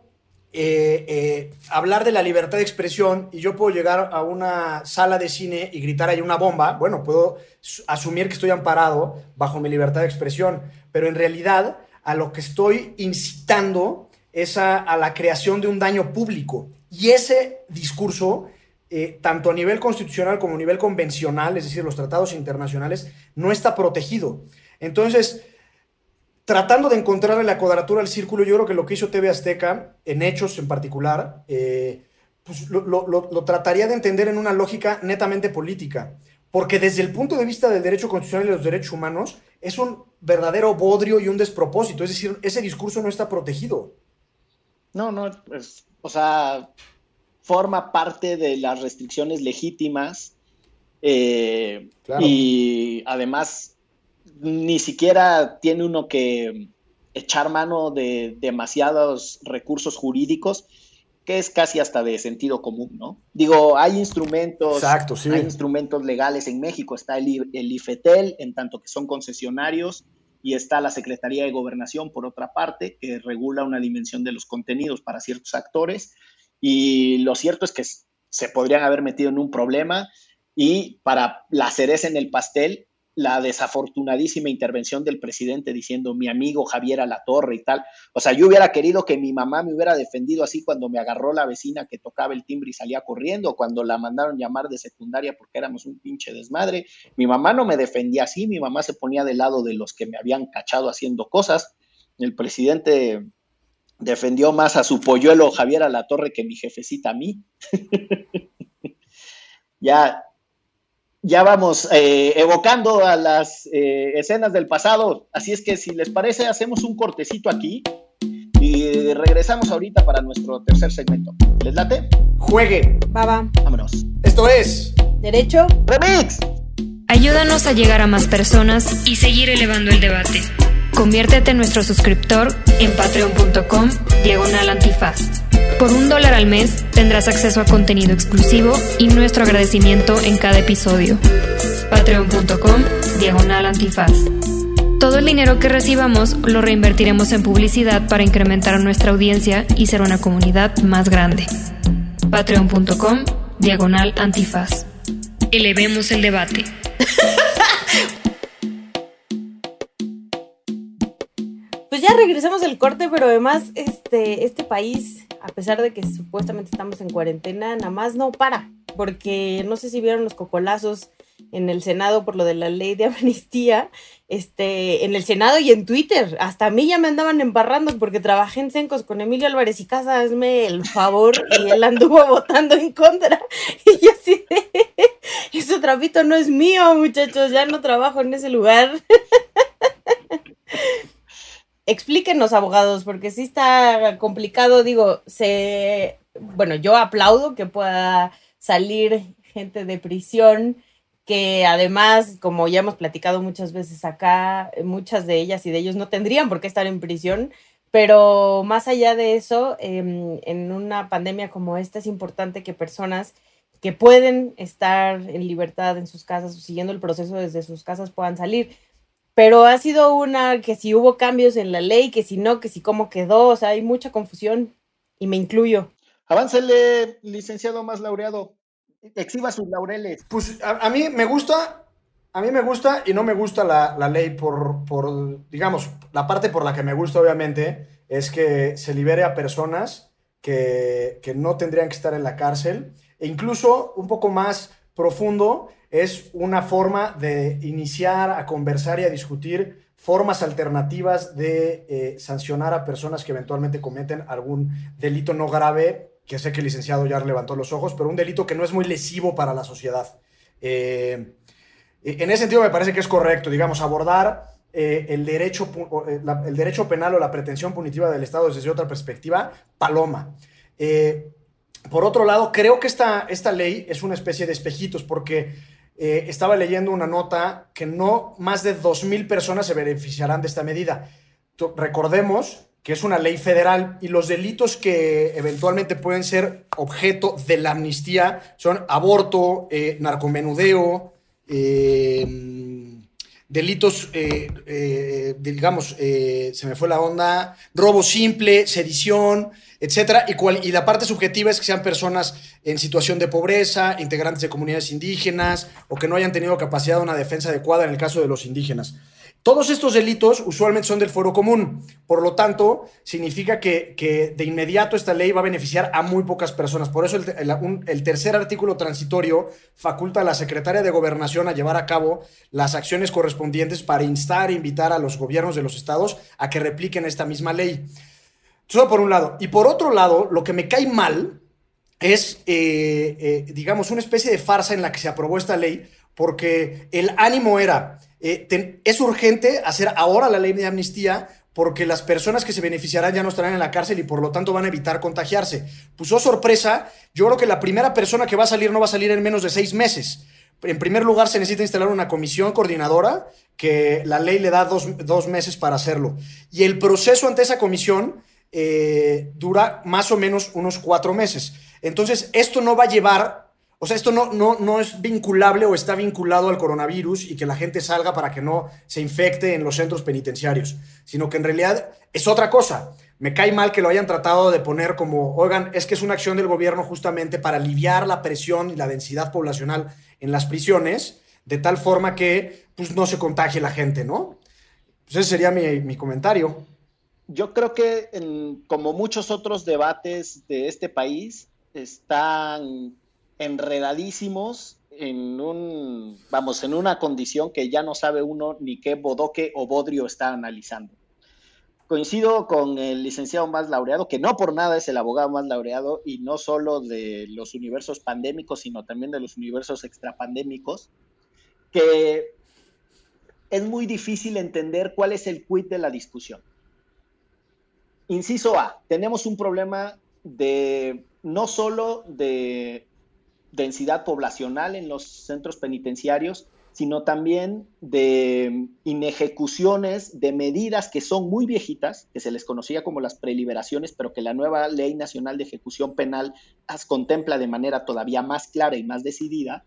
eh, eh, hablar de la libertad de expresión y yo puedo llegar a una sala de cine y gritar ahí una bomba, bueno, puedo asumir que estoy amparado bajo mi libertad de expresión, pero en realidad a lo que estoy incitando es a, la creación de un daño público. Y ese discurso, eh, tanto a nivel constitucional como a nivel convencional, es decir, los tratados internacionales, no está protegido. Entonces, tratando de encontrarle la cuadratura al círculo, yo creo que lo que hizo TV Azteca, en hechos en particular, eh, pues lo, trataría de entender en una lógica netamente política. Porque desde el punto de vista del derecho constitucional y los derechos humanos, es un verdadero bodrio y un despropósito. Es decir, ese discurso no está protegido. No, no, pues, o sea, forma parte de las restricciones legítimas. Eh, y además ni siquiera tiene uno que echar mano de demasiados recursos jurídicos, que es casi hasta de sentido común, ¿no? Digo, hay instrumentos, hay instrumentos legales en México, está el, el IFETEL, en tanto que son concesionarios, y está la Secretaría de Gobernación, por otra parte, que regula una dimensión de los contenidos para ciertos actores, y lo cierto es que se podrían haber metido en un problema, y para la cereza en el pastel, la desafortunadísima intervención del presidente diciendo mi amigo Javier a la torre y tal. O sea, yo hubiera querido que mi mamá me hubiera defendido así cuando me agarró la vecina que tocaba el timbre y salía corriendo, cuando la mandaron llamar de secundaria porque éramos un pinche desmadre. Mi mamá no me defendía así, mi mamá se ponía del lado de los que me habían cachado haciendo cosas. El presidente defendió más a su polluelo Javier a la torre que mi jefecita a mí. ya, ya vamos eh, evocando a las eh, escenas del pasado. Así es que si les parece, hacemos un cortecito aquí y regresamos ahorita para nuestro tercer segmento. ¿Les late? Juegue. Baba. Vámonos. Esto es Derecho. Remix. Ayúdanos a llegar a más personas y seguir elevando el debate. Conviértete en nuestro suscriptor en patreon.com diagonal antifaz. Por un dólar al mes tendrás acceso a contenido exclusivo y nuestro agradecimiento en cada episodio. Patreon.com diagonal antifaz. Todo el dinero que recibamos lo reinvertiremos en publicidad para incrementar nuestra audiencia y ser una comunidad más grande. Patreon.com diagonal antifaz. Elevemos el debate. Pues ya regresamos del corte, pero además este, este país, a pesar de que supuestamente estamos en cuarentena, nada más no para, porque no sé si vieron los cocolazos en el Senado por lo de la ley de amnistía, este, en el Senado y en Twitter. Hasta a mí ya me andaban embarrando porque trabajé en Sencos con Emilio Álvarez y Casa, hazme el favor, y él anduvo votando en contra. Y yo así ese trapito no es mío, muchachos, ya no trabajo en ese lugar. Explíquenos, abogados, porque sí está complicado, digo, se, bueno, yo aplaudo que pueda salir gente de prisión que además, como ya hemos platicado muchas veces acá, muchas de ellas y de ellos no tendrían por qué estar en prisión, pero más allá de eso, em, en una pandemia como esta es importante que personas que pueden estar en libertad en sus casas o siguiendo el proceso desde sus casas puedan salir. Pero ha sido una que si hubo cambios en la ley, que si no, que si cómo quedó, o sea, hay mucha confusión y me incluyo. Aváncele, licenciado más laureado exhiba sus laureles. Pues a, mí me gusta, a mí me gusta y no me gusta la, la ley por, por, digamos, la parte por la que me gusta obviamente es que se libere a personas que, que no tendrían que estar en la cárcel e incluso un poco más profundo es una forma de iniciar a conversar y a discutir formas alternativas de eh, sancionar a personas que eventualmente cometen algún delito no grave que sé que el licenciado ya levantó los ojos, pero un delito que no es muy lesivo para la sociedad. Eh, en ese sentido me parece que es correcto, digamos, abordar eh, el, derecho, el derecho penal o la pretensión punitiva del Estado desde otra perspectiva, paloma. Por otro lado, creo que esta, esta ley es una especie de espejitos porque estaba leyendo una nota que no más de 2.000 personas se beneficiarán de esta medida. Recordemos que es una ley federal, y los delitos que eventualmente pueden ser objeto de la amnistía son aborto, eh, narcomenudeo, eh, delitos, eh, digamos, se me fue la onda, robo simple, sedición, etcétera, y, y la parte subjetiva es que sean personas en situación de pobreza, integrantes de comunidades indígenas, o que no hayan tenido capacidad de una defensa adecuada en el caso de los indígenas. Todos estos delitos usualmente son del fuero común, por lo tanto, significa que, de inmediato esta ley va a beneficiar a muy pocas personas. Por eso el, tercer artículo transitorio faculta a la secretaria de Gobernación a llevar a cabo las acciones correspondientes para instar e invitar a los gobiernos de los estados a que repliquen esta misma ley. Eso por un lado. Y por otro lado, lo que me cae mal es, eh, eh, digamos, una especie de farsa en la que se aprobó esta ley, porque el ánimo era eh, es urgente hacer ahora la ley de amnistía porque las personas que se beneficiarán ya no estarán en la cárcel y por lo tanto van a evitar contagiarse. Pues oh sorpresa, yo creo que la primera persona que va a salir no va a salir en menos de seis meses. En primer lugar, se necesita instalar una comisión coordinadora que la ley le da dos, meses para hacerlo. Y el proceso ante esa comisión eh, dura más o menos unos cuatro meses. Entonces, esto no va a llevar o sea, esto no, no, no es vinculable o está vinculado al coronavirus y que la gente salga para que no se infecte en los centros penitenciarios, sino que en realidad es otra cosa. Me cae mal que lo hayan tratado de poner como, oigan, es que es una acción del gobierno justamente para aliviar la presión y la densidad poblacional en las prisiones, de tal forma que pues, no se contagie la gente, ¿no? Pues ese sería mi, mi comentario. Yo creo que como muchos otros debates de este país, están enredadísimos en un, vamos, en una condición que ya no sabe uno ni qué bodoque o bodrio está analizando. coincido con el licenciado más laureado, que no por nada es el abogado más laureado, y no solo de los universos pandémicos, sino también de los universos extrapandémicos, que es muy difícil entender cuál es el quid de la discusión. Inciso A, tenemos un problema de no solo de densidad poblacional en los centros penitenciarios, sino también de inejecuciones de medidas que son muy viejitas, que se les conocía como las preliberaciones, pero que la nueva Ley Nacional de Ejecución Penal las contempla de manera todavía más clara y más decidida,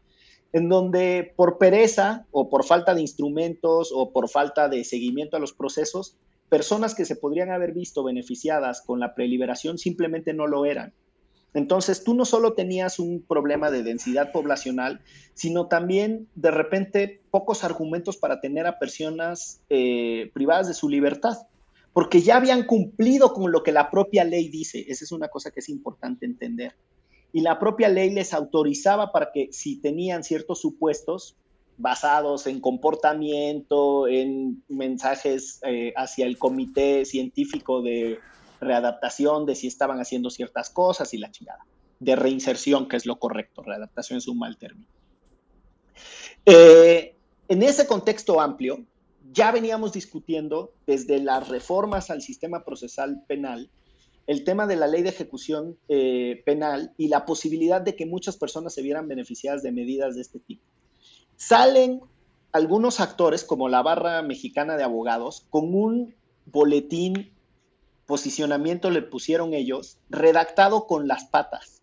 en donde por pereza o por falta de instrumentos o por falta de seguimiento a los procesos, personas que se podrían haber visto beneficiadas con la preliberación simplemente no lo eran. Entonces, tú no solo tenías un problema de densidad poblacional, sino también de repente pocos argumentos para tener a personas eh, privadas de su libertad, porque ya habían cumplido con lo que la propia ley dice. Esa es una cosa que es importante entender. Y la propia ley les autorizaba para que si tenían ciertos supuestos basados en comportamiento, en mensajes eh, hacia el comité científico de readaptación de si estaban haciendo ciertas cosas y la chingada. De reinserción, que es lo correcto. Readaptación es un mal término. Eh, en ese contexto amplio, ya veníamos discutiendo desde las reformas al sistema procesal penal el tema de la ley de ejecución eh, penal y la posibilidad de que muchas personas se vieran beneficiadas de medidas de este tipo. Salen algunos actores, como la barra mexicana de abogados, con un boletín posicionamiento le pusieron ellos, redactado con las patas.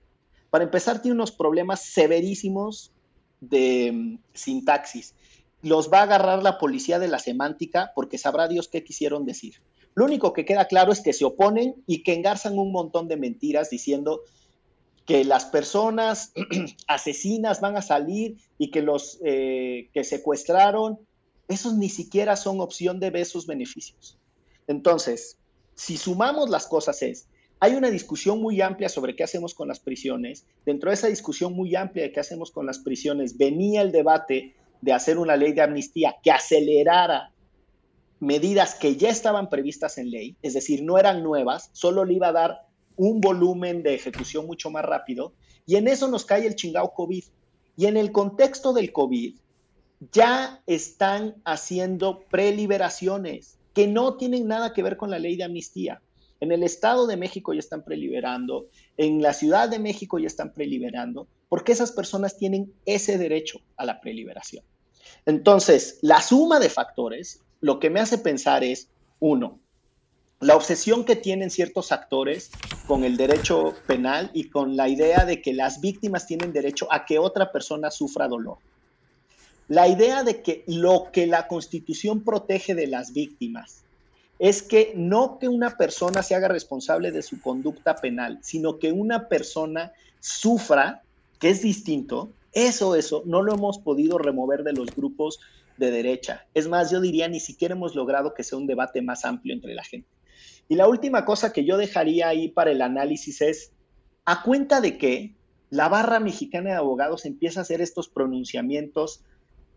Para empezar, tiene unos problemas severísimos de mm, sintaxis. Los va a agarrar la policía de la semántica porque sabrá Dios qué quisieron decir. Lo único que queda claro es que se oponen y que engarzan un montón de mentiras diciendo que las personas asesinas van a salir y que los eh, que secuestraron, esos ni siquiera son opción de ver esos beneficios. Entonces, si sumamos las cosas es, hay una discusión muy amplia sobre qué hacemos con las prisiones. Dentro de esa discusión muy amplia de qué hacemos con las prisiones, venía el debate de hacer una ley de amnistía que acelerara medidas que ya estaban previstas en ley, es decir, no eran nuevas, solo le iba a dar un volumen de ejecución mucho más rápido, y en eso nos cae el chingado COVID. Y en el contexto del COVID, ya están haciendo preliberaciones que no tienen nada que ver con la ley de amnistía. En el Estado de México ya están preliberando, en la Ciudad de México ya están preliberando, porque esas personas tienen ese derecho a la preliberación. Entonces, la suma de factores lo que me hace pensar es, uno, la obsesión que tienen ciertos actores con el derecho penal y con la idea de que las víctimas tienen derecho a que otra persona sufra dolor la idea de que lo que la constitución protege de las víctimas es que no que una persona se haga responsable de su conducta penal, sino que una persona sufra, que es distinto, eso, eso, no lo hemos podido remover de los grupos de derecha. Es más, yo diría, ni siquiera hemos logrado que sea un debate más amplio entre la gente. Y la última cosa que yo dejaría ahí para el análisis es, a cuenta de que la barra mexicana de abogados empieza a hacer estos pronunciamientos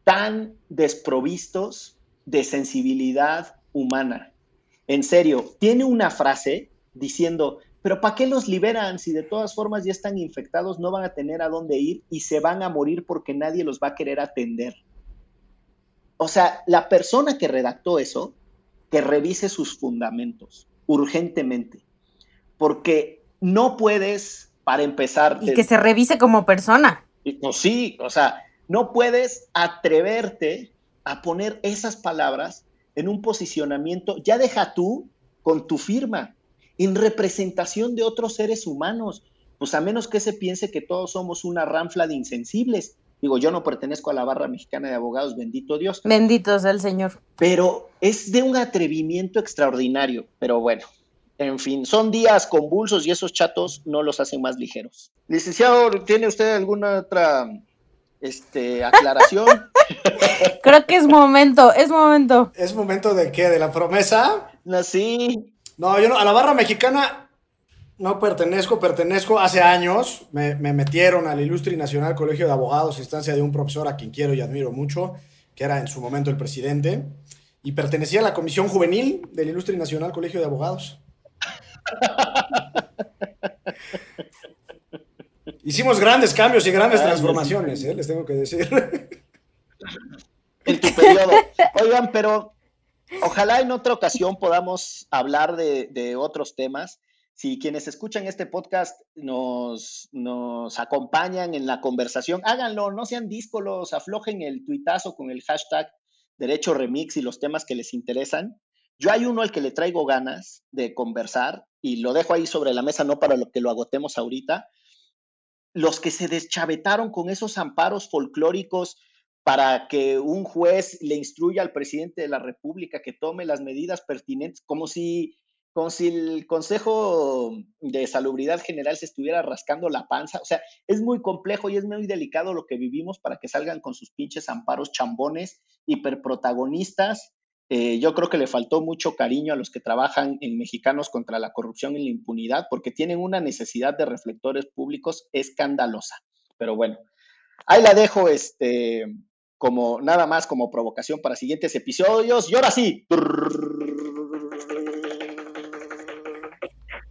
tan desprovistos de sensibilidad humana. En serio, tiene una frase diciendo, pero ¿para qué los liberan si de todas formas ya están infectados, no van a tener a dónde ir y se van a morir porque nadie los va a querer atender? O sea, la persona que redactó eso, que revise sus fundamentos urgentemente, porque no puedes, para empezar... Y que se revise como persona. No, sí, o sea, no puedes atreverte a poner esas palabras en un posicionamiento, ya deja tú con tu firma, en representación de otros seres humanos, pues a menos que se piense que todos somos una ranfla de insensibles. Digo, yo no pertenezco a la barra mexicana de abogados, bendito Dios. Bendito sea el Señor. Pero es de un atrevimiento extraordinario. Pero bueno, en fin, son días convulsos y esos chatos no los hacen más ligeros. Licenciado, ¿tiene usted alguna otra este, aclaración. Creo que es momento, es momento. ¿Es momento de qué? ¿De la promesa? No, sí. No, yo no, a la barra mexicana no pertenezco, pertenezco hace años, me, metieron al Ilustre Nacional Colegio de Abogados, instancia de un profesor a quien quiero y admiro mucho, que era en su momento el presidente. y pertenecía a la Comisión Juvenil del Ilustre y Nacional Colegio de Abogados. Hicimos grandes cambios y grandes transformaciones, ¿eh? les tengo que decir. En tu periodo. Oigan, pero ojalá en otra ocasión podamos hablar de, otros temas. Si quienes escuchan este podcast nos, nos acompañan en la conversación, háganlo, no sean díscolos, aflojen el tuitazo con el hashtag Derecho Remix y los temas que les interesan. Yo hay uno al que le traigo ganas de conversar y lo dejo ahí sobre la mesa, no para lo que lo agotemos ahorita. Los que se deschavetaron con esos amparos folclóricos para que un juez le instruya al presidente de la República que tome las medidas pertinentes, como si, como si el Consejo de Salubridad General se estuviera rascando la panza. O sea, es muy complejo y es muy delicado lo que vivimos para que salgan con sus pinches amparos chambones, hiperprotagonistas. Eh, yo creo que le faltó mucho cariño a los que trabajan en Mexicanos contra la corrupción y la impunidad, porque tienen una necesidad de reflectores públicos escandalosa. Pero bueno, ahí la dejo, este, como nada más como provocación para siguientes episodios. Y ahora sí.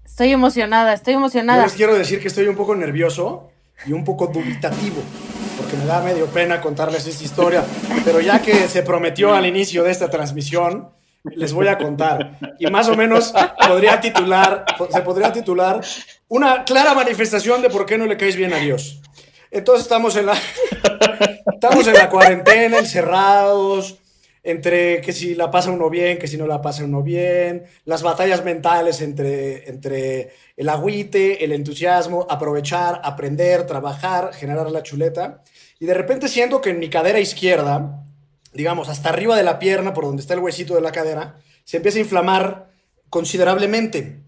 Estoy emocionada, estoy emocionada. Yo les quiero decir que estoy un poco nervioso y un poco dubitativo, porque me da medio pena contarles esta historia, pero ya que se prometió al inicio de esta transmisión, les voy a contar. Y más o menos podría titular, se podría titular una clara manifestación de por qué no le caes bien a Dios. Entonces estamos en la, estamos en la cuarentena, encerrados, entre que si la pasa uno bien, que si no la pasa uno bien, las batallas mentales entre, entre el agüite, el entusiasmo, aprovechar, aprender, trabajar, generar la chuleta. Y de repente siento que en mi cadera izquierda, digamos, hasta arriba de la pierna, por donde está el huesito de la cadera, se empieza a inflamar considerablemente.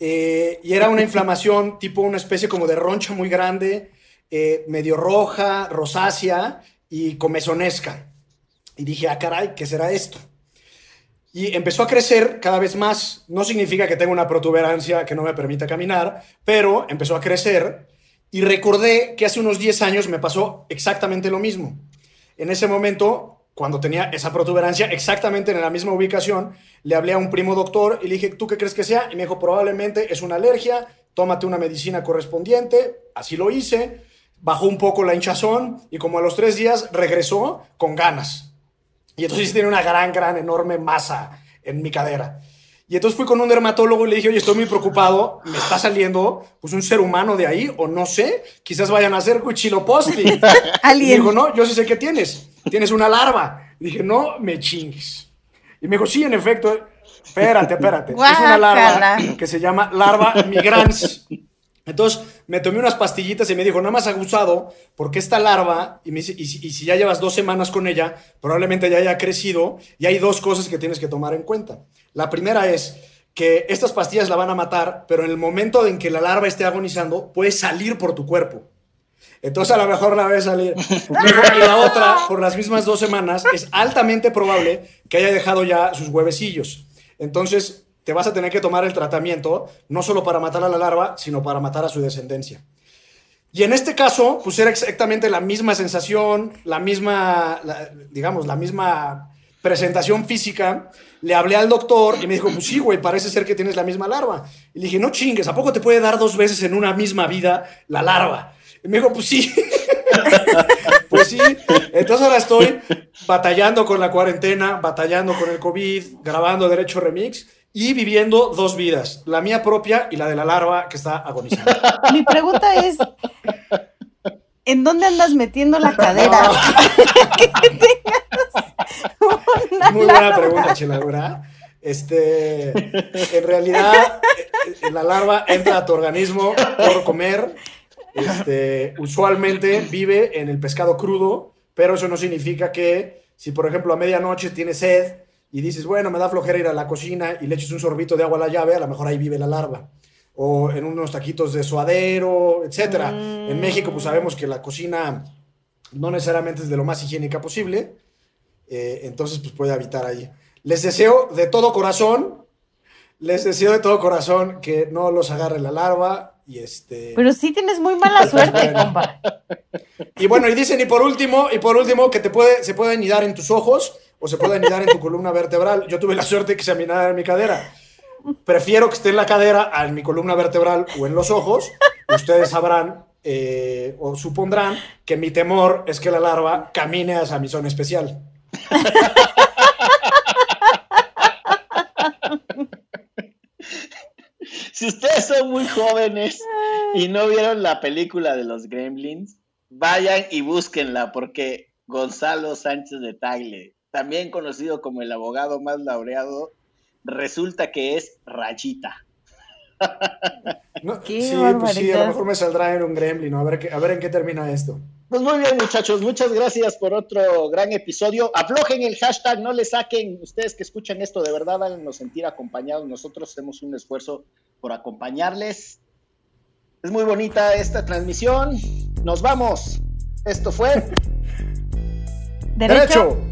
Eh, y era una inflamación tipo una especie como de roncha muy grande, eh, medio roja, rosácea y comezonesca. Y dije, ah, caray, ¿qué será esto? Y empezó a crecer cada vez más. No significa que tenga una protuberancia que no me permita caminar, pero empezó a crecer. Y recordé que hace unos 10 años me pasó exactamente lo mismo. En ese momento, cuando tenía esa protuberancia exactamente en la misma ubicación, le hablé a un primo doctor y le dije, ¿tú qué crees que sea? Y me dijo, probablemente es una alergia, tómate una medicina correspondiente. Así lo hice bajó un poco la hinchazón y como a los tres días regresó con ganas. Y entonces tiene una gran, gran, enorme masa en mi cadera. Y entonces fui con un dermatólogo y le dije, oye, estoy muy preocupado, me está saliendo pues un ser humano de ahí, o no sé, quizás vayan a hacer cuchiloposti. y dijo, no, yo sí sé qué tienes, tienes una larva. Y dije, no me chingues. Y me dijo, sí, en efecto, espérate, espérate, es una larva que se llama larva migrans. Entonces me tomé unas pastillitas y me dijo, no más abusado, porque esta larva, y, y, si ya llevas dos semanas con ella, probablemente ya haya crecido, y hay dos cosas que tienes que tomar en cuenta. La primera es que estas pastillas la van a matar, pero en el momento en que la larva esté agonizando, puede salir por tu cuerpo. Entonces a lo mejor la a salir. y la otra, por las mismas dos semanas, es altamente probable que haya dejado ya sus huevecillos. Entonces, te vas a tener que tomar el tratamiento, no solo para matar a la larva, sino para matar a su descendencia. Y en este caso, pues era exactamente la misma sensación, la misma, digamos, la misma presentación física. Le hablé al doctor y me dijo, pues sí, güey, parece ser que tienes la misma larva. Y le dije, no chingues, ¿a poco te puede dar dos veces en una misma vida la larva? Y me dijo, pues sí. pues sí. Entonces ahora estoy batallando con la cuarentena, batallando con el COVID, grabando Derecho Remix y viviendo dos vidas, la mía propia y la de la larva que está agonizando. Mi pregunta es, ¿en dónde andas metiendo la cadera? Muy buena pregunta, Cheladura. Este, en realidad, eh, la larva entra a tu organismo por comer. Este, usualmente vive en el pescado crudo, pero eso no significa que si, por ejemplo, a medianoche tienes sed, y dices, bueno, me da flojera ir a la cocina y le echas un sorbito de agua a la llave, a lo mejor ahí vive la larva. O en unos taquitos de suadero, etc. En México, pues sabemos que la cocina no necesariamente es de lo más higiénica posible. Eh, entonces, pues puede habitar ahí. Les deseo de todo corazón, les deseo de todo corazón que no los agarre la larva y este... Pero sí tienes muy mala suerte, compa. Y bueno, y dicen, y por último, y por último, que te puede, se puede anidar en tus ojos o se puede anidar en tu columna vertebral. Yo tuve la suerte que se anidara en mi cadera. Prefiero que esté en la cadera, en mi columna vertebral o en los ojos. Ustedes sabrán eh, o supondrán que mi temor es que la larva camine hacia mi zona especial. si ustedes son muy jóvenes y no vieron la película de los Gremlins, vayan y búsquenla porque Gonzalo Sánchez de Tagle, también conocido como el abogado más laureado, resulta que es Rayita. sí, pues sí, a lo mejor me saldrá en un gremlin, a, ver a ver en qué termina esto. Pues muy bien, muchachos, muchas gracias por otro gran episodio. Aflojen el hashtag, no le saquen. Ustedes que escuchan esto, de verdad, háganos sentir acompañados. Nosotros hacemos un esfuerzo por acompañarles. Es muy bonita esta transmisión. Nos vamos. Esto fue. Derecho.